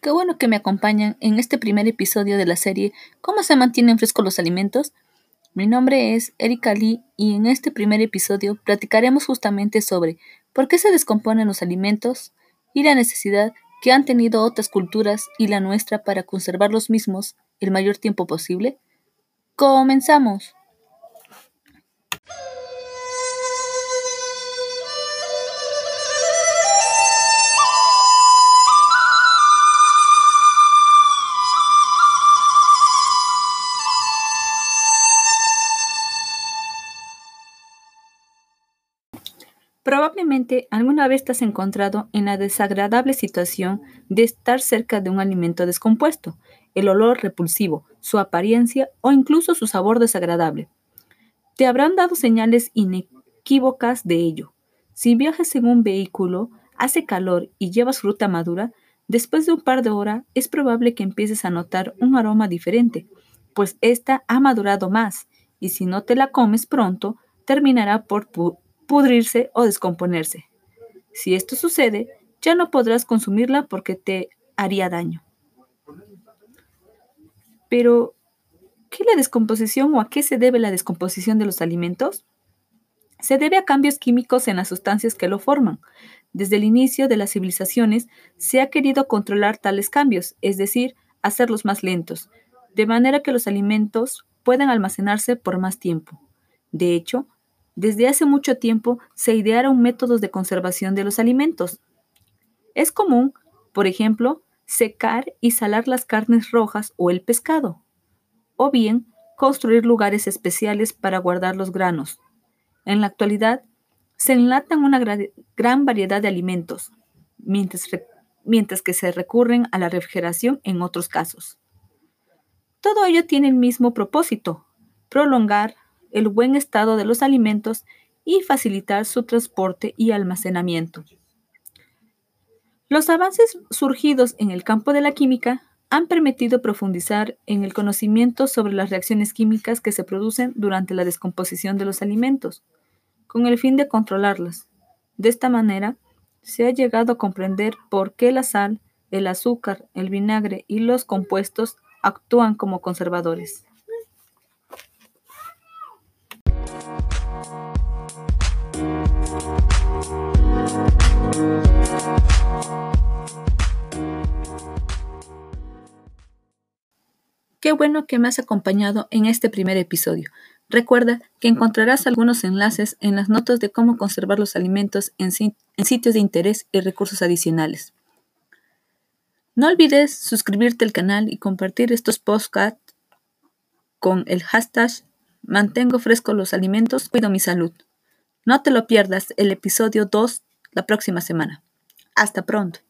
Qué bueno que me acompañan en este primer episodio de la serie ¿Cómo se mantienen frescos los alimentos? Mi nombre es Erika Lee y en este primer episodio platicaremos justamente sobre por qué se descomponen los alimentos y la necesidad que han tenido otras culturas y la nuestra para conservar los mismos el mayor tiempo posible. ¡Comenzamos! Probablemente alguna vez te has encontrado en la desagradable situación de estar cerca de un alimento descompuesto, el olor repulsivo, su apariencia o incluso su sabor desagradable. Te habrán dado señales inequívocas de ello. Si viajas en un vehículo, hace calor y llevas fruta madura, después de un par de horas es probable que empieces a notar un aroma diferente, pues ésta ha madurado más, y si no te la comes pronto, terminará por pudrirse o descomponerse. Si esto sucede, ya no podrás consumirla porque te haría daño. Pero, ¿qué es la descomposición o a qué se debe la descomposición de los alimentos? Se debe a cambios químicos en las sustancias que lo forman. Desde el inicio de las civilizaciones se ha querido controlar tales cambios, es decir, hacerlos más lentos, de manera que los alimentos puedan almacenarse por más tiempo. De hecho, desde hace mucho tiempo se idearon métodos de conservación de los alimentos. Es común, por ejemplo, secar y salar las carnes rojas o el pescado, o bien construir lugares especiales para guardar los granos. En la actualidad, se enlatan una gran variedad de alimentos, mientras, mientras que se recurren a la refrigeración en otros casos. Todo ello tiene el mismo propósito, prolongar el buen estado de los alimentos y facilitar su transporte y almacenamiento. Los avances surgidos en el campo de la química han permitido profundizar en el conocimiento sobre las reacciones químicas que se producen durante la descomposición de los alimentos, con el fin de controlarlas. De esta manera, se ha llegado a comprender por qué la sal, el azúcar, el vinagre y los compuestos actúan como conservadores. Qué bueno que me has acompañado en este primer episodio. Recuerda que encontrarás algunos enlaces en las notas de cómo conservar los alimentos en, sitios de interés y recursos adicionales. No olvides suscribirte al canal y compartir estos podcasts con el hashtag Mantengo frescos los alimentos, cuido mi salud. No te lo pierdas el episodio 2 la próxima semana. Hasta pronto.